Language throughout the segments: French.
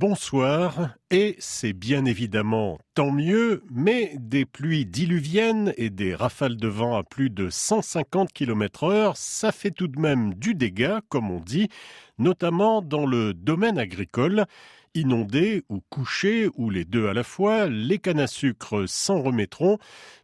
bonsoir et c'est bien évidemment tant mieux, mais des pluies diluviennes et des rafales de vent à plus de 150 km heure, ça fait tout de même du dégât, comme on dit, notamment dans le domaine agricole. Inondés ou couchés, ou les deux à la fois, les cannes à sucre s'en remettront,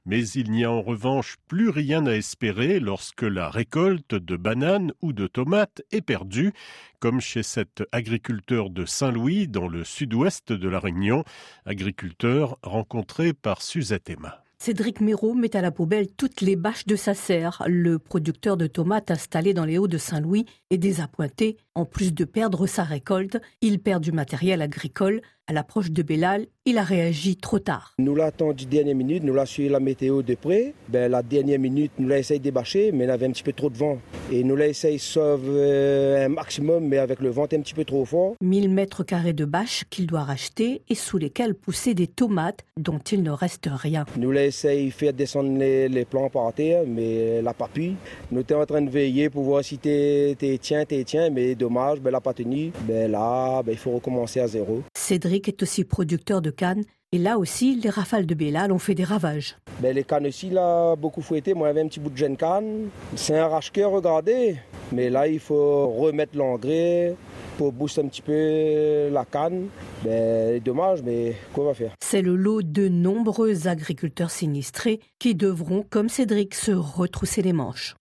mais il n'y a en revanche plus rien à espérer lorsque la récolte de bananes ou de tomates est perdue, comme chez cet agriculteur de Saint-Louis dans le sud-ouest de la Réunion, agriculteur rencontré par Suzette Emma. Cédric Méraud met à la poubelle toutes les bâches de sa serre. Le producteur de tomates installé dans les Hauts de Saint-Louis est désappointé. En plus de perdre sa récolte, il perd du matériel agricole. À l'approche de Bellal, il a réagi trop tard. Nous l'attendons du dernière minute, nous l'a suivi la météo de près. Ben, la dernière minute, nous l'a essayé de débâcher, mais il avait un petit peu trop de vent. Et nous l'a essayé sauver euh, un maximum, mais avec le vent un petit peu trop fort. 1000 mètres carrés de bâches qu'il doit racheter et sous lesquelles pousser des tomates dont il ne reste rien. Nous l'a essayé de faire descendre les, plants par terre, mais la pas pu. Nous étions en train de veiller pour voir si t'es tiens, t'es tiens, mais dommage, ben, la pas tenu. Ben, là, ben, il faut recommencer à zéro. Cédric est aussi producteur de cannes et là aussi, les rafales de Bélal ont fait des ravages. Ben, les cannes aussi, là, beaucoup fouetté. Moi, j'avais un petit bout de jeune canne. C'est un rache-cœur, regardez. Mais là, il faut remettre l'engrais pour booster un petit peu la canne. Ben, dommage, mais quoi va faire? C'est le lot de nombreux agriculteurs sinistrés qui devront, comme Cédric, se retrousser les manches.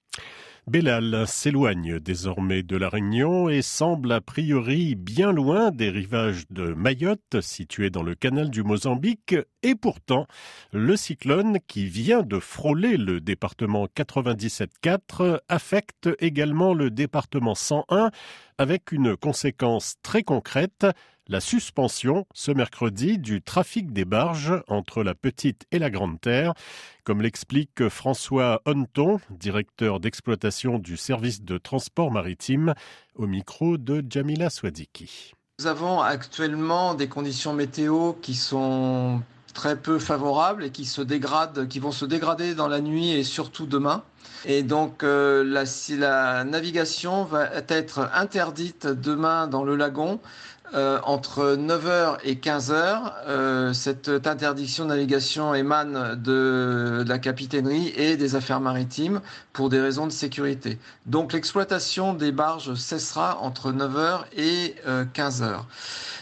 Bellal s'éloigne désormais de la Réunion et semble a priori bien loin des rivages de Mayotte, situés dans le canal du Mozambique, et pourtant, le cyclone qui vient de frôler le département 97.4 affecte également le département 101 avec une conséquence très concrète, la suspension ce mercredi du trafic des barges entre la Petite et la Grande Terre, comme l'explique François Honton, directeur d'exploitation du service de transport maritime, au micro de Jamila Swadiki. Nous avons actuellement des conditions météo qui sont très peu favorables et qui se dégradent, qui vont se dégrader dans la nuit et surtout demain. Et donc euh, la navigation va être interdite demain dans le lagon euh, entre 9h et 15h. Euh, cette interdiction de navigation émane de, la capitainerie et des affaires maritimes pour des raisons de sécurité. Donc l'exploitation des barges cessera entre 9h et 15h. Euh,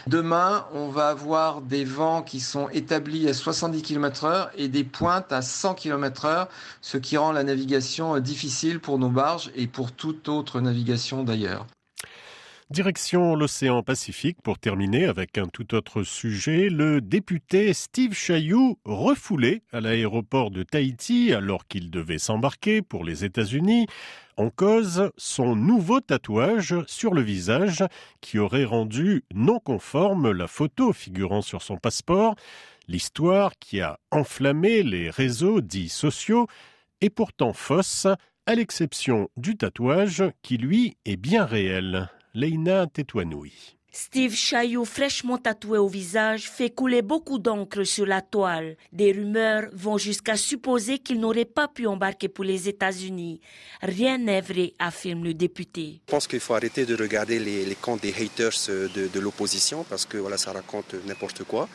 Demain, on va avoir des vents qui sont établis à 70 km heure et des pointes à 100 km heure, ce qui rend la navigation difficile pour nos barges et pour toute autre navigation d'ailleurs. Direction l'océan Pacifique pour terminer avec un tout autre sujet. Le député Steve Chailloux, refoulé à l'aéroport de Tahiti alors qu'il devait s'embarquer pour les États-Unis, en cause son nouveau tatouage sur le visage qui aurait rendu non conforme la photo figurant sur son passeport. L'histoire qui a enflammé les réseaux dits sociaux est pourtant fausse, à l'exception du tatouage qui lui est bien réel. Leina Tetouanoui. Steve Chaillot, fraîchement tatoué au visage, fait couler beaucoup d'encre sur la toile. Des rumeurs vont jusqu'à supposer qu'il n'aurait pas pu embarquer pour les États-Unis. Rien n'est vrai, affirme le député. Je pense qu'il faut arrêter de regarder les, comptes des haters euh, de, l'opposition parce que voilà, ça raconte n'importe quoi.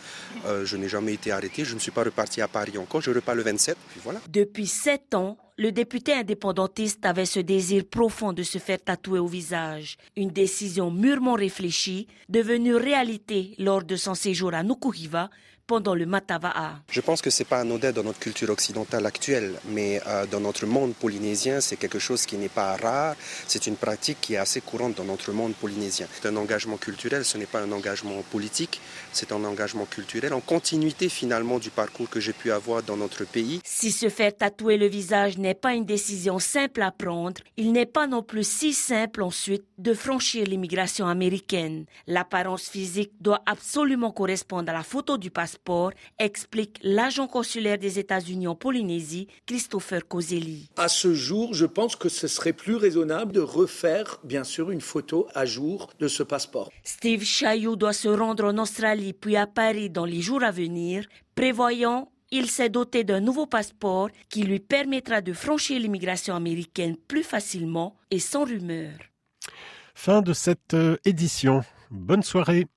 Euh, je n'ai jamais été arrêté, je ne suis pas reparti à Paris encore, je repars le 27, puis voilà. Depuis sept ans, le député indépendantiste avait ce désir profond de se faire tatouer au visage, une décision mûrement réfléchie, devenue réalité lors de son séjour à Nukuhiva pendant le Matava'a. Je pense que ce n'est pas anodin dans notre culture occidentale actuelle, mais euh, dans notre monde polynésien, c'est quelque chose qui n'est pas rare. C'est une pratique qui est assez courante dans notre monde polynésien. C'est un engagement culturel, ce n'est pas un engagement politique, c'est un engagement culturel en continuité finalement du parcours que j'ai pu avoir dans notre pays. Si se faire tatouer le visage n'est pas une décision simple à prendre, il n'est pas non plus si simple ensuite de franchir l'immigration américaine. L'apparence physique doit absolument correspondre à la photo du passeport explique l'agent consulaire des États-Unis en Polynésie, Christopher Coselli. À ce jour, je pense que ce serait plus raisonnable de refaire, bien sûr, une photo à jour de ce passeport. Steve Chaillou doit se rendre en Australie puis à Paris dans les jours à venir, prévoyant il s'est doté d'un nouveau passeport qui lui permettra de franchir l'immigration américaine plus facilement et sans rumeur. Fin de cette euh, édition. Bonne soirée.